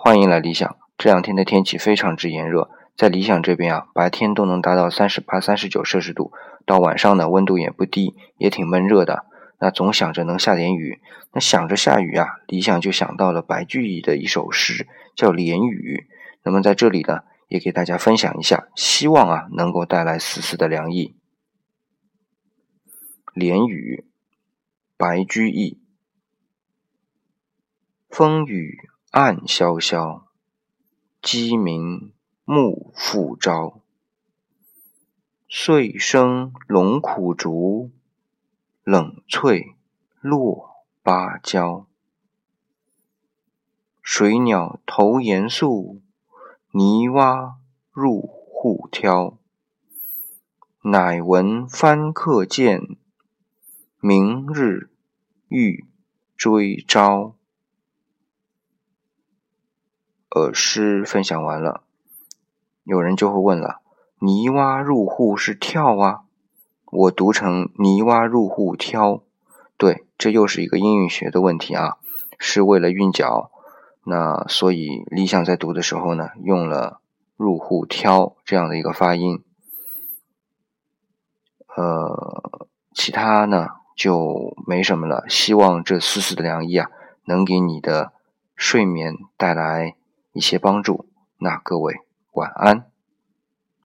欢迎来理想。这两天的天气非常之炎热，在理想这边啊，白天都能达到三十八、三十九摄氏度，到晚上呢，温度也不低，也挺闷热的。那总想着能下点雨，那想着下雨啊，理想就想到了白居易的一首诗，叫《连雨》。那么在这里呢，也给大家分享一下，希望啊能够带来丝丝的凉意。《连雨》，白居易。风雨暗萧萧，鸡鸣暮复朝。岁生龙苦竹，冷翠落芭蕉。水鸟投岩宿，泥蛙入户挑。乃闻翻客见，明日欲追朝。呃，诗分享完了，有人就会问了：泥蛙入户是跳啊？我读成泥蛙入户挑，对，这又是一个音韵学的问题啊，是为了韵脚。那所以理想在读的时候呢，用了入户挑这样的一个发音。呃，其他呢就没什么了。希望这丝丝的凉意啊，能给你的睡眠带来。一些帮助，那各位晚安。